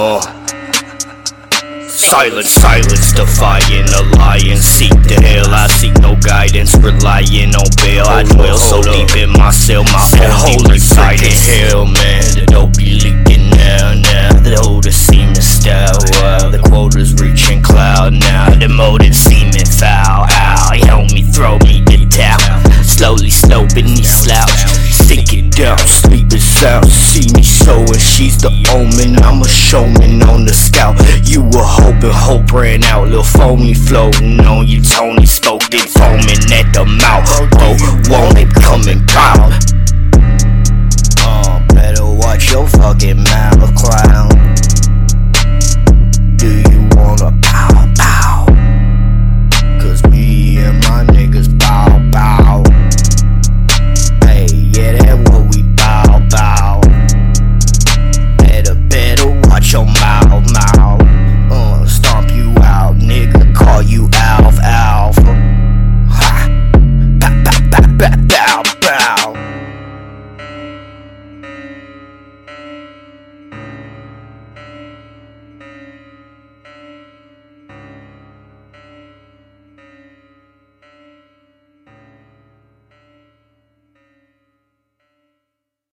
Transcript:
Oh. Silence, silence, defying the lion. Seek the hell, I seek no guidance. Relying on bail, I dwell so deep in my cell. My only fighting hell, man. The dope be leaking now, now. The older seeming style, wow. The quotas reaching cloud now. The motive seeming foul, ow. Help me, throw me the towel. Slowly, slow beneath slouch. Sink it down, is out. See me showing, she's the omen. I'm a showman on the scout. You were hoping, hope ran out. Little foamy floating on you, Tony. Spoke